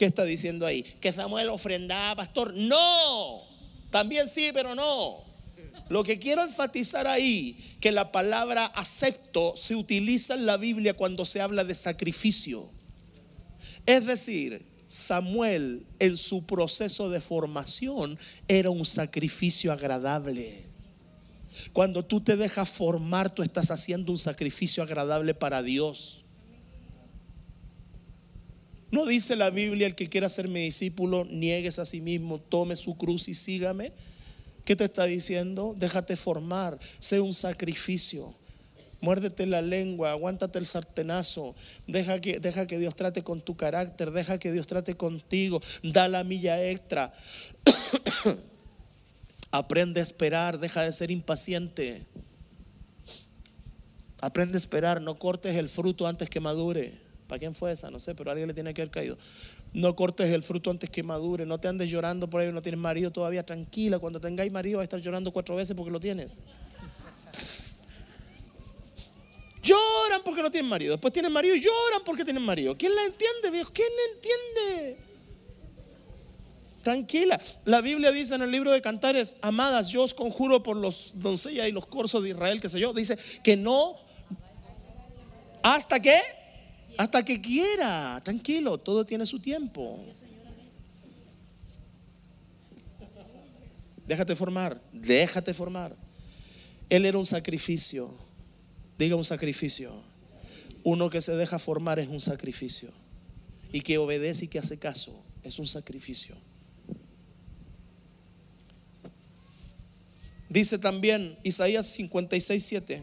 ¿Qué está diciendo ahí? Que Samuel ofrendaba, pastor. No, también sí, pero no. Lo que quiero enfatizar ahí, que la palabra acepto se utiliza en la Biblia cuando se habla de sacrificio. Es decir, Samuel en su proceso de formación era un sacrificio agradable. Cuando tú te dejas formar, tú estás haciendo un sacrificio agradable para Dios. ¿No dice la Biblia el que quiera ser mi discípulo, niegues a sí mismo, tome su cruz y sígame? ¿Qué te está diciendo? Déjate formar, sé un sacrificio. Muérdete la lengua, aguántate el sartenazo, deja que, deja que Dios trate con tu carácter, deja que Dios trate contigo, da la milla extra. Aprende a esperar, deja de ser impaciente. Aprende a esperar, no cortes el fruto antes que madure. ¿Para quién fue esa? No sé, pero a alguien le tiene que haber caído. No cortes el fruto antes que madure. No te andes llorando por ahí, no tienes marido todavía. Tranquila, cuando tengáis marido vas a estar llorando cuatro veces porque lo tienes. Lloran porque no tienen marido. Después tienen marido y lloran porque tienen marido. ¿Quién la entiende, viejo? ¿Quién la entiende? Tranquila. La Biblia dice en el libro de Cantares, amadas, yo os conjuro por los doncellas y los corsos de Israel, que sé yo, dice que no hasta que hasta que quiera. Tranquilo, todo tiene su tiempo. Déjate formar, déjate formar. Él era un sacrificio. Diga un sacrificio. Uno que se deja formar es un sacrificio. Y que obedece y que hace caso es un sacrificio. Dice también Isaías 56, 7.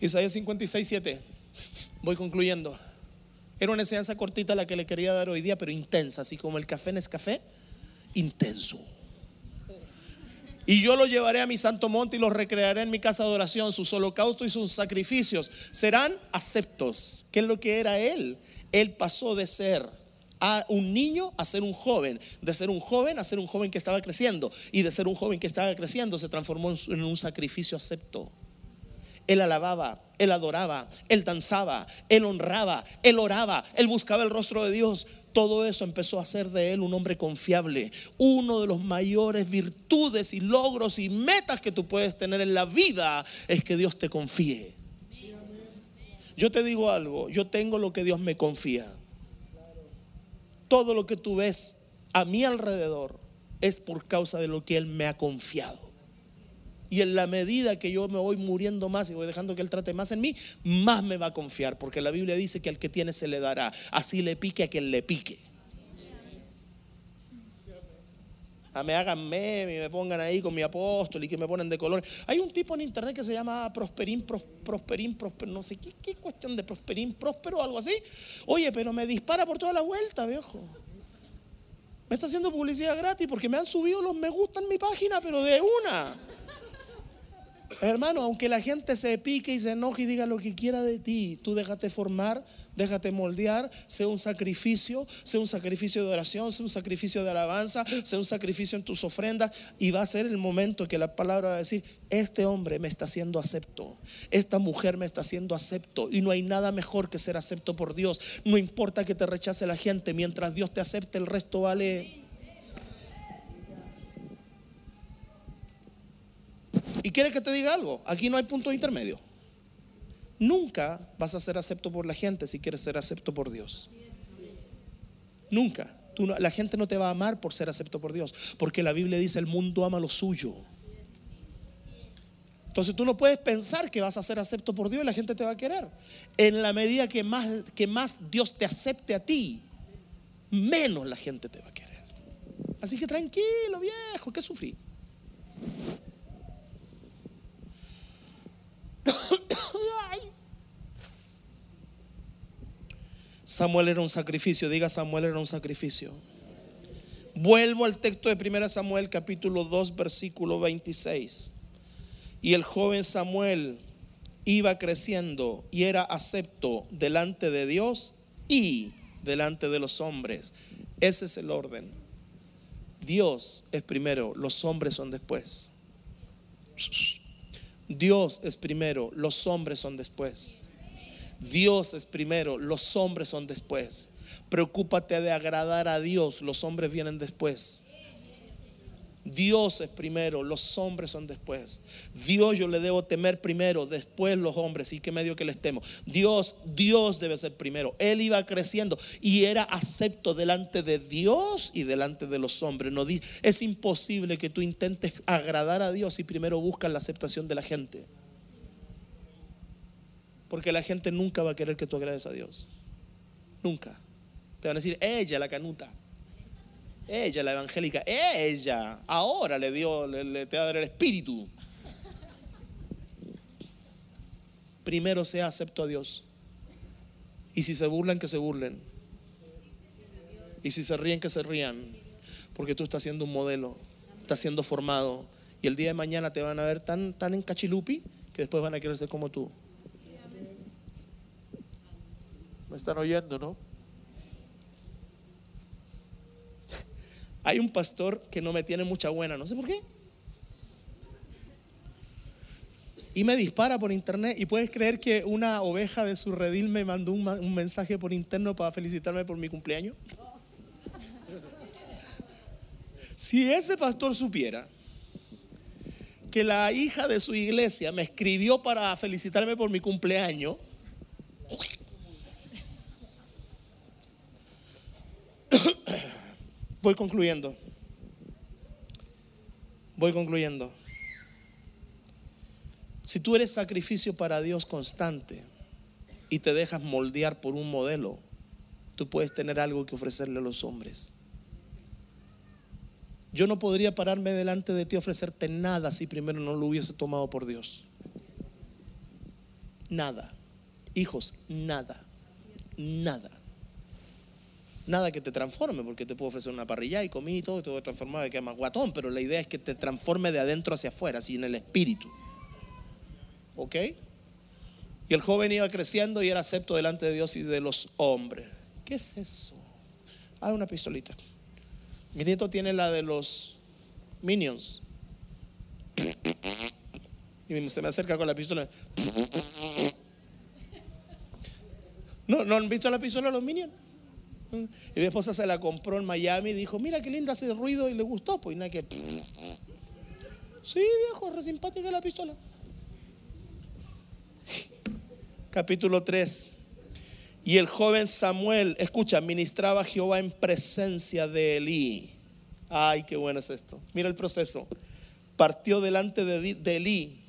Isaías 56, 7. Voy concluyendo. Era una enseñanza cortita la que le quería dar hoy día, pero intensa, así como el café en es café, intenso. Y yo lo llevaré a mi santo monte y los recrearé en mi casa de oración. Sus holocaustos y sus sacrificios serán aceptos. ¿Qué es lo que era él? Él pasó de ser a un niño a ser un joven, de ser un joven a ser un joven que estaba creciendo, y de ser un joven que estaba creciendo se transformó en un sacrificio acepto. Él alababa, él adoraba, él danzaba, él honraba, él oraba, él buscaba el rostro de Dios. Todo eso empezó a hacer de él un hombre confiable. Uno de los mayores virtudes y logros y metas que tú puedes tener en la vida es que Dios te confíe. Yo te digo algo, yo tengo lo que Dios me confía. Todo lo que tú ves a mi alrededor es por causa de lo que Él me ha confiado. Y en la medida que yo me voy muriendo más y voy dejando que Él trate más en mí, más me va a confiar. Porque la Biblia dice que al que tiene se le dará. Así le pique a quien le pique. A ah, me hagan meme y me pongan ahí con mi apóstol y que me ponen de color. Hay un tipo en internet que se llama Prosperín, Prosperín, Prosperín, no sé qué, qué cuestión de Prosperín, Próspero o algo así. Oye, pero me dispara por toda la vuelta, viejo. Me está haciendo publicidad gratis porque me han subido los me gusta en mi página, pero de una. Hermano, aunque la gente se pique y se enoje y diga lo que quiera de ti, tú déjate formar, déjate moldear, sea un sacrificio, sea un sacrificio de oración, sea un sacrificio de alabanza, sea un sacrificio en tus ofrendas y va a ser el momento que la palabra va a decir, este hombre me está haciendo acepto, esta mujer me está haciendo acepto y no hay nada mejor que ser acepto por Dios. No importa que te rechace la gente, mientras Dios te acepte, el resto vale Y quiere que te diga algo, aquí no hay punto intermedio. Nunca vas a ser acepto por la gente si quieres ser acepto por Dios. Nunca. la gente no te va a amar por ser acepto por Dios, porque la Biblia dice el mundo ama lo suyo. Entonces tú no puedes pensar que vas a ser acepto por Dios y la gente te va a querer. En la medida que más, que más Dios te acepte a ti, menos la gente te va a querer. Así que tranquilo, viejo, que sufrí. Samuel era un sacrificio, diga Samuel era un sacrificio. Vuelvo al texto de 1 Samuel capítulo 2 versículo 26. Y el joven Samuel iba creciendo y era acepto delante de Dios y delante de los hombres. Ese es el orden. Dios es primero, los hombres son después. Dios es primero, los hombres son después. Dios es primero, los hombres son después. Preocúpate de agradar a Dios, los hombres vienen después. Dios es primero, los hombres son después. Dios yo le debo temer primero, después los hombres. ¿Y qué medio que les temo? Dios, Dios debe ser primero. Él iba creciendo y era acepto delante de Dios y delante de los hombres. No, es imposible que tú intentes agradar a Dios y primero buscas la aceptación de la gente. Porque la gente nunca va a querer que tú agrades a Dios. Nunca. Te van a decir, ella, la canuta. Ella, la evangélica, ella, ahora le dio, le, te va a dar el espíritu. primero sea acepto a Dios. Y si se burlan, que se burlen. Y si se ríen, que se rían. Porque tú estás siendo un modelo, estás siendo formado. Y el día de mañana te van a ver tan, tan en cachilupi que después van a querer ser como tú. ¿Me están oyendo, no? Hay un pastor que no me tiene mucha buena, no sé por qué. Y me dispara por internet. Y puedes creer que una oveja de su redil me mandó un, mensaje por interno para felicitarme por mi cumpleaños. Si ese pastor supiera que la hija de su iglesia me escribió para felicitarme por mi cumpleaños, voy concluyendo. Voy concluyendo. Si tú eres sacrificio para Dios constante y te dejas moldear por un modelo, tú puedes tener algo que ofrecerle a los hombres. Yo no podría pararme delante de ti y ofrecerte nada si primero no lo hubiese tomado por Dios. Nada. Hijos, nada. Nada. Nada que te transforme, porque te puedo ofrecer una parrilla y comí y todo, y te voy a transformar que más guatón, pero la idea es que te transforme de adentro hacia afuera, así en el espíritu. ¿Ok? Y el joven iba creciendo y era acepto delante de Dios y de los hombres. ¿Qué es eso? Hay una pistolita. Mi nieto tiene la de los Minions. Y se me acerca con la pistola. ¿No, ¿No han visto la pistola de los Minions? Y mi esposa se la compró en Miami y dijo, mira qué linda hace ruido y le gustó. Pues nada que... Sí, viejo, re simpática la pistola. Capítulo 3. Y el joven Samuel, escucha, ministraba a Jehová en presencia de Elí. Ay, qué bueno es esto. Mira el proceso. Partió delante de, de Elí.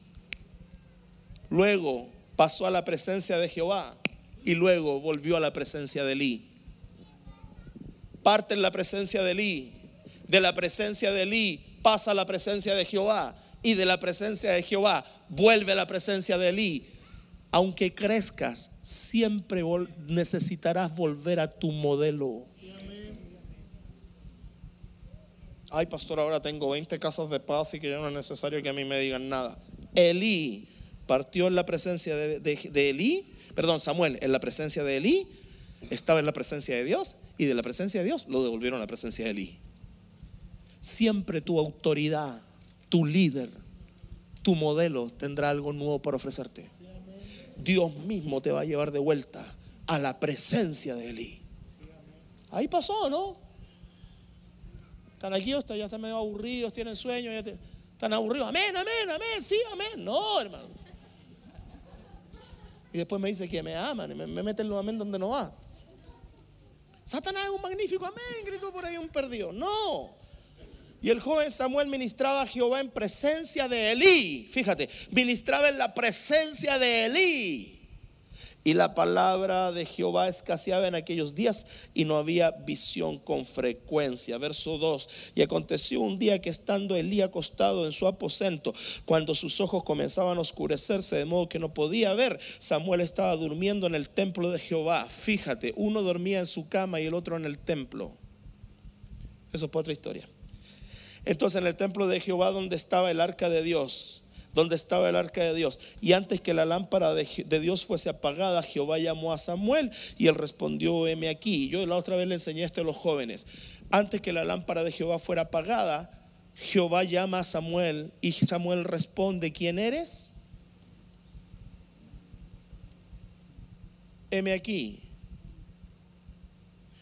Luego pasó a la presencia de Jehová. Y luego volvió a la presencia de Elí parte en la presencia de Elí. De la presencia de Elí pasa a la presencia de Jehová. Y de la presencia de Jehová vuelve a la presencia de Elí. Aunque crezcas, siempre necesitarás volver a tu modelo. Ay, pastor, ahora tengo 20 casas de paz y que ya no es necesario que a mí me digan nada. Elí partió en la presencia de, de Elí, perdón, Samuel, en la presencia de Elí, estaba en la presencia de Dios y de la presencia de Dios lo devolvieron a la presencia de Elí. Siempre tu autoridad, tu líder, tu modelo tendrá algo nuevo para ofrecerte. Dios mismo te va a llevar de vuelta a la presencia de Elí. Ahí pasó, ¿no? Están aquí, ya están medio aburridos, tienen sueño, están aburridos. Amén, amén, amén, sí, amén. No, hermano. Y después me dice que me aman y me, me meten los amén donde no va. Satanás es un magnífico amén, gritó por ahí un perdido. No. Y el joven Samuel ministraba a Jehová en presencia de Elí. Fíjate, ministraba en la presencia de Elí. Y la palabra de Jehová escaseaba en aquellos días y no había visión con frecuencia. Verso 2. Y aconteció un día que estando Elí acostado en su aposento, cuando sus ojos comenzaban a oscurecerse de modo que no podía ver, Samuel estaba durmiendo en el templo de Jehová. Fíjate, uno dormía en su cama y el otro en el templo. Eso es otra historia. Entonces en el templo de Jehová donde estaba el arca de Dios donde estaba el arca de Dios. Y antes que la lámpara de, Dios fuese apagada, Jehová llamó a Samuel y él respondió, heme aquí. Yo la otra vez le enseñé esto a los jóvenes. Antes que la lámpara de Jehová fuera apagada, Jehová llama a Samuel y Samuel responde, ¿quién eres? Heme aquí.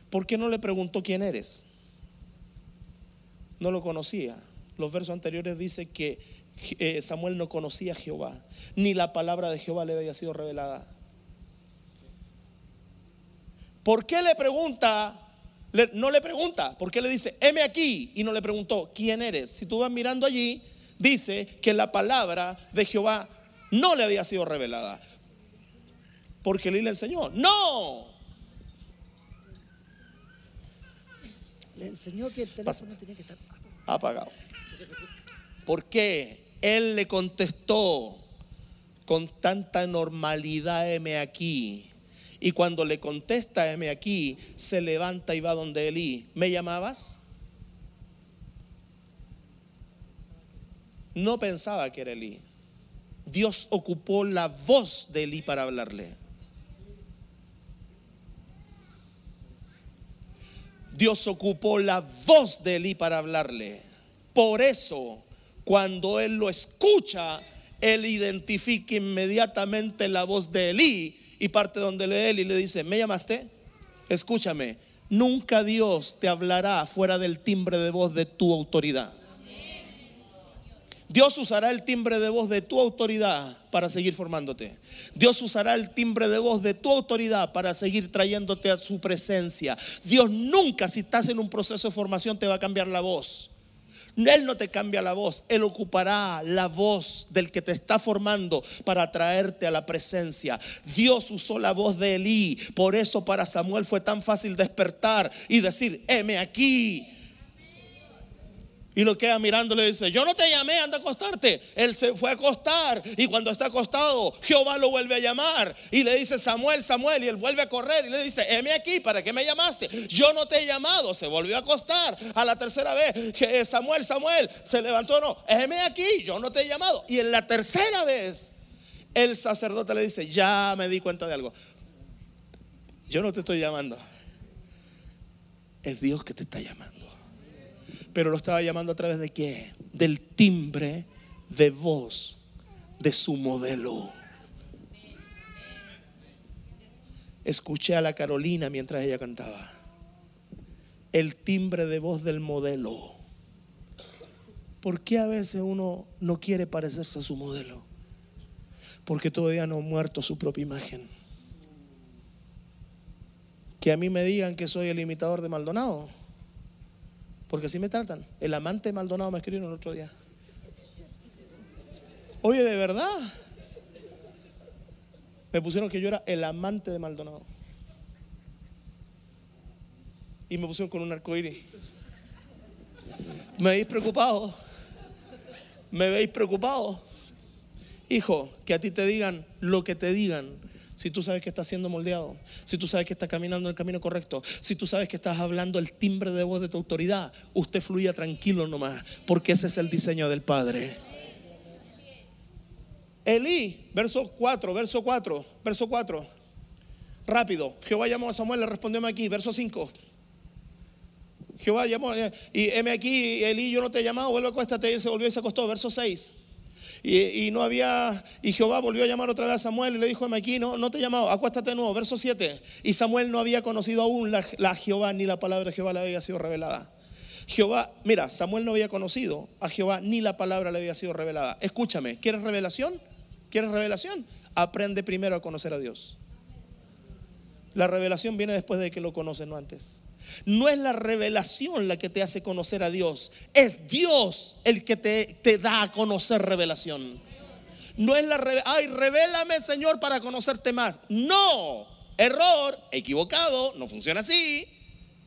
¿Por qué no le preguntó quién eres? No lo conocía. Los versos anteriores dicen que Samuel no conocía a Jehová, ni la palabra de Jehová le había sido revelada. ¿Por qué le pregunta? no le pregunta, ¿por qué le dice, heme aquí? Y no le preguntó, ¿quién eres? Si tú vas mirando allí, dice que la palabra de Jehová no le había sido revelada. Porque él le enseñó, no. Le enseñó que el teléfono tenía que estar apagado. ¿Por qué? Él le contestó, con tanta normalidad, heme aquí. Y cuando le contesta, heme aquí, se levanta y va donde Elí. ¿Me llamabas? No pensaba que era Elí. Dios ocupó la voz de Elí para hablarle. Dios ocupó la voz de Elí para hablarle. Por eso, cuando él lo escucha, él identifica inmediatamente la voz de Elí y parte donde lee él y le dice, ¿me llamaste? Escúchame, nunca Dios te hablará fuera del timbre de voz de tu autoridad. Dios usará el timbre de voz de tu autoridad para seguir formándote. Dios usará el timbre de voz de tu autoridad para seguir trayéndote a su presencia. Dios nunca, si estás en un proceso de formación, te va a cambiar la voz. Él no te cambia la voz, Él ocupará la voz del que te está formando para traerte a la presencia. Dios usó la voz de Elí, por eso para Samuel fue tan fácil despertar y decir, heme aquí. Y lo queda mirando le dice, yo no te llamé, anda a acostarte. Él se fue a acostar y cuando está acostado, Jehová lo vuelve a llamar y le dice, Samuel, Samuel, y él vuelve a correr y le dice, heme aquí, ¿para qué me llamaste? Yo no te he llamado, se volvió a acostar. A la tercera vez, eh, Samuel, Samuel, se levantó, no, heme aquí, yo no te he llamado. Y en la tercera vez, el sacerdote le dice, ya me di cuenta de algo. Yo no te estoy llamando. Es Dios que te está llamando. Pero lo estaba llamando a través de qué? Del timbre de voz de su modelo. Escuché a la Carolina mientras ella cantaba. El timbre de voz del modelo. ¿Por qué a veces uno no quiere parecerse a su modelo? Porque todavía no ha muerto su propia imagen. Que a mí me digan que soy el imitador de Maldonado porque así me tratan. El amante Maldonado me escribió el otro día. Oye, de verdad. Me pusieron que yo era el amante de Maldonado. Y me pusieron con un arcoíris. ¿Me veis preocupado? ¿Me veis preocupado? Hijo, que a ti te digan lo que te digan si tú sabes que estás siendo moldeado, si tú sabes que estás caminando en el camino correcto, si tú sabes que estás hablando el timbre de voz de tu autoridad, usted fluya tranquilo nomás, porque ese es el diseño del Padre. Elí, verso 4, verso 4, verso 4. Rápido, Jehová llamó a Samuel, le respondió aquí, verso 5. Jehová llamó, eh, y heme aquí, Elí, yo no te he llamado, vuelve a acuéstate, y él se volvió y se acostó, verso 6. Y, no había, y Jehová volvió a llamar otra vez a Samuel y le dijo, aquí no, no te he llamado, acuéstate de nuevo, verso 7. Y Samuel no había conocido aún la, Jehová ni la palabra de Jehová le había sido revelada. Jehová, mira, Samuel no había conocido a Jehová ni la palabra le había sido revelada. Escúchame, ¿quieres revelación? ¿Quieres revelación? Aprende primero a conocer a Dios. La revelación viene después de que lo conoces, no antes. No es la revelación la que te hace conocer a Dios, es Dios el que te, da a conocer revelación. No es la ay, revélame, Señor, para conocerte más. No, error, equivocado, no funciona así.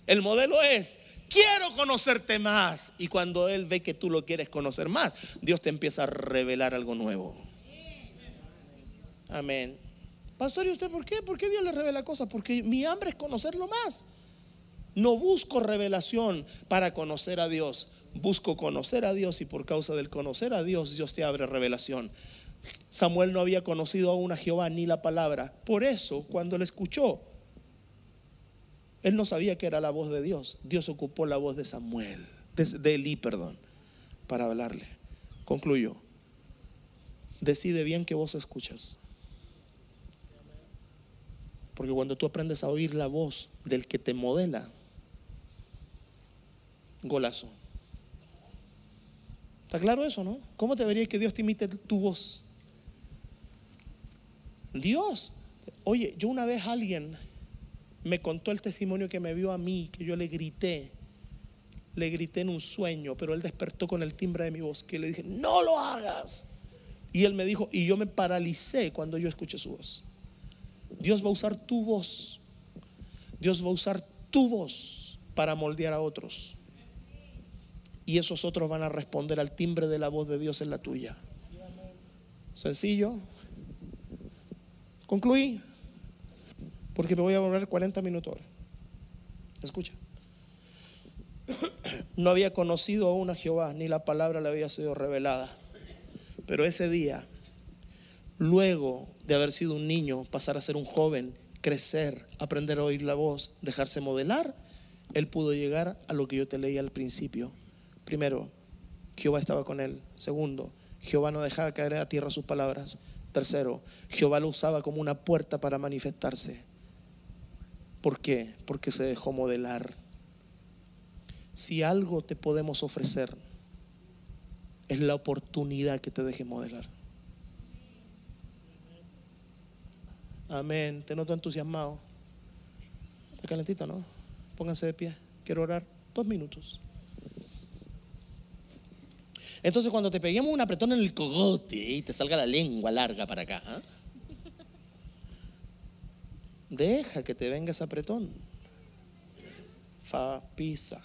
El modelo es, quiero conocerte más. Y cuando Él ve que tú lo quieres conocer más, Dios te empieza a revelar algo nuevo. Amén. Pastor, ¿y usted por qué? ¿Por qué Dios le revela cosas? Porque mi hambre es conocerlo más. No busco revelación para conocer a Dios. Busco conocer a Dios y por causa del conocer a Dios, Dios te abre revelación. Samuel no había conocido aún a Jehová ni la palabra. Por eso, cuando le escuchó, él no sabía que era la voz de Dios. Dios ocupó la voz de Samuel, de, de Elí, perdón, para hablarle. Concluyo. Decide bien qué voz escuchas. Porque cuando tú aprendes a oír la voz del que te modela, golazo. ¿Está claro eso, no? ¿Cómo te que Dios te imite tu voz? Dios. Oye, yo una vez alguien me contó el testimonio que me vio a mí, que yo le grité. Le grité en un sueño, pero él despertó con el timbre de mi voz, que le dije, no lo hagas. Y él me dijo, y yo me paralicé cuando yo escuché su voz. Dios va a usar tu voz. Dios va a usar tu voz para moldear a otros y esos otros van a responder al timbre de la voz de Dios en la tuya. Sencillo. Concluí, porque me voy a volver 40 minutos. Escucha. No había conocido aún a Jehová, ni la palabra le había sido revelada. Pero ese día, luego de haber sido un niño, pasar a ser un joven, crecer, aprender a oír la voz, dejarse modelar, él pudo llegar a lo que yo te leí al principio. Primero, Jehová estaba con él. Segundo, Jehová no dejaba caer a tierra sus palabras. Tercero, Jehová lo usaba como una puerta para manifestarse. ¿Por qué? Porque se dejó modelar. Si algo te podemos ofrecer, es la oportunidad que te deje modelar. Amén. Te noto entusiasmado. Está calentita, ¿no? Pónganse de pie. Quiero orar dos minutos. Entonces, cuando te peguemos un apretón en el cogote y te salga la lengua larga para acá, ¿ah? deja que te venga ese apretón. Fa pisa.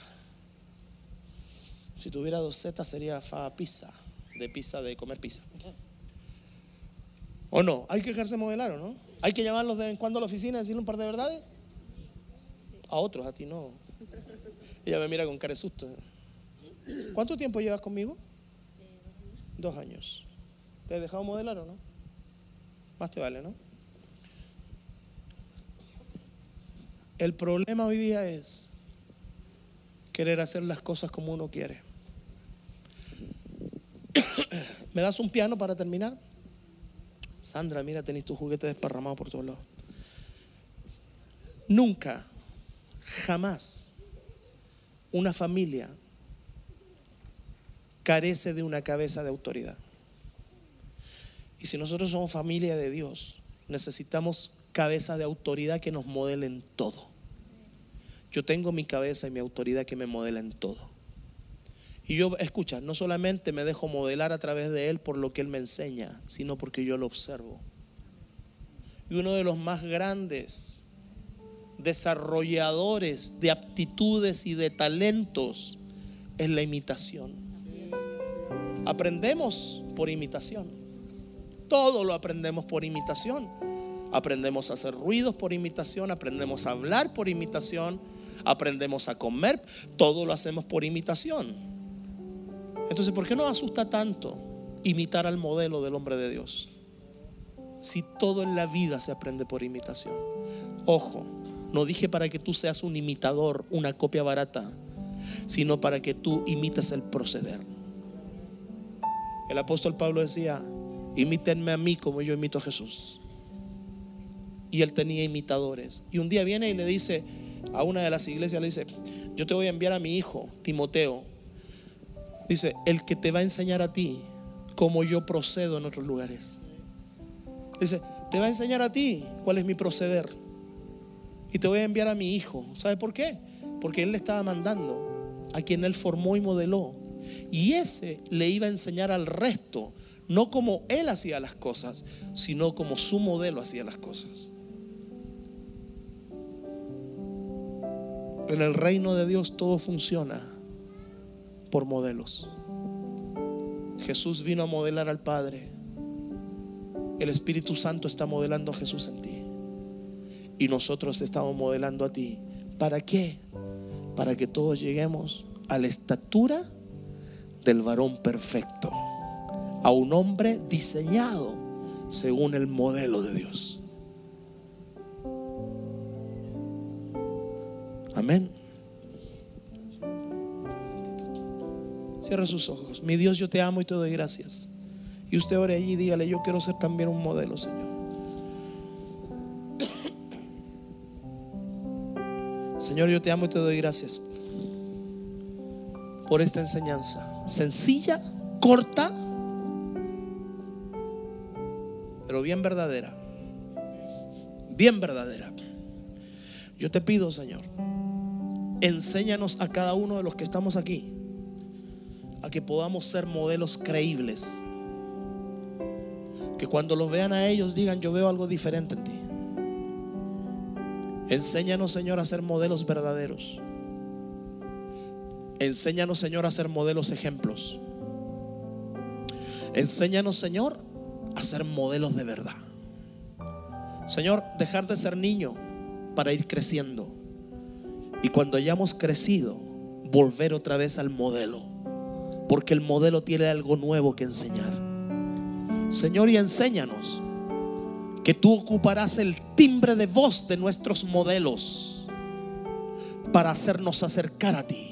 Si tuviera dos Z sería fa pizza, de pizza, de comer pizza. ¿O no? Hay que dejarse modelar, ¿o no? Hay que llamarlos de vez en cuando a la oficina y decirle un par de verdades. A otros, a ti no. Ella me mira con cara de susto. ¿Cuánto tiempo llevas conmigo? Dos años. ¿Te has dejado modelar o no? Más te vale, ¿no? El problema hoy día es querer hacer las cosas como uno quiere. ¿Me das un piano para terminar? Sandra, mira, tenés tu juguete desparramado por todos lados. Nunca, jamás, una familia carece de una cabeza de autoridad. Y si nosotros somos familia de Dios, necesitamos cabeza de autoridad que nos modelen todo. Yo tengo mi cabeza y mi autoridad que me modela en todo. Y yo, escucha, no solamente me dejo modelar a través de Él por lo que Él me enseña, sino porque yo lo observo. Y uno de los más grandes desarrolladores de aptitudes y de talentos es la imitación. Aprendemos por imitación. Todo lo aprendemos por imitación. Aprendemos a hacer ruidos por imitación, aprendemos a hablar por imitación, aprendemos a comer, todo lo hacemos por imitación. Entonces, ¿por qué nos asusta tanto imitar al modelo del hombre de Dios? Si todo en la vida se aprende por imitación. Ojo, no dije para que tú seas un imitador, una copia barata, sino para que tú imites el proceder. El apóstol Pablo decía, imítenme a mí como yo imito a Jesús. Y él tenía imitadores. Y un día viene y le dice a una de las iglesias, le dice, yo te voy a enviar a mi hijo, Timoteo, Dice, el que te va a enseñar a ti cómo yo procedo en otros lugares. Dice, te va a enseñar a ti cuál es mi proceder. Y te voy a enviar a mi hijo. ¿Sabe por qué? Porque él le estaba mandando a quien él formó y modeló. Y ese le iba a enseñar al resto, no como él hacía las cosas, sino como su modelo hacía las cosas. En el reino de Dios todo funciona por modelos. Jesús vino a modelar al Padre. El Espíritu Santo está modelando a Jesús en ti. Y nosotros estamos modelando a ti. ¿Para qué? Para que todos lleguemos a la estatura del varón perfecto. A un hombre diseñado según el modelo de Dios. Amén. Cierra sus ojos. Mi Dios, yo te amo y te doy gracias. Y usted ore allí y dígale, yo quiero ser también un modelo, Señor. Señor, yo te amo y te doy gracias por esta enseñanza. Sencilla, corta, pero bien verdadera. Bien verdadera. Yo te pido, Señor, enséñanos a cada uno de los que estamos aquí a que podamos ser modelos creíbles. Que cuando los vean a ellos digan, yo veo algo diferente en ti. Enséñanos, Señor, a ser modelos verdaderos. Enséñanos, Señor, a ser modelos ejemplos. Enséñanos, Señor, a ser modelos de verdad. Señor, dejar de ser niño para ir creciendo. Y cuando hayamos crecido, volver otra vez al modelo. Porque el modelo tiene algo nuevo que enseñar. Señor, y enséñanos que tú ocuparás el timbre de voz de nuestros modelos para hacernos acercar a ti.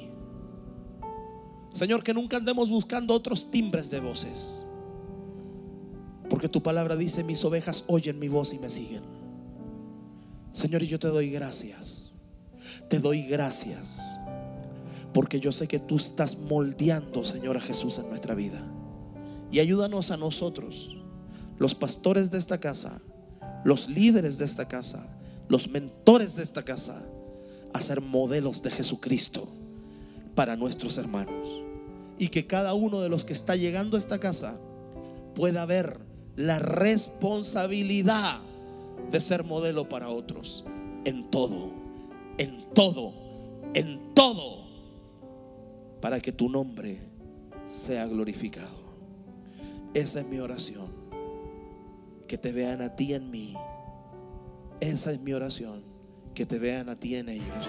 Señor, que nunca andemos buscando otros timbres de voces. Porque tu palabra dice, mis ovejas oyen mi voz y me siguen. Señor, y yo te doy gracias. Te doy gracias. Porque yo sé que tú estás moldeando, Señor, a Jesús en nuestra vida. Y ayúdanos a nosotros, los pastores de esta casa, los líderes de esta casa, los mentores de esta casa, a ser modelos de Jesucristo para nuestros hermanos. Y que cada uno de los que está llegando a esta casa pueda ver la responsabilidad de ser modelo para otros en todo, en todo, en todo, para que tu nombre sea glorificado. Esa es mi oración. Que te vean a ti en mí. Esa es mi oración. Que te vean a ti en ellos.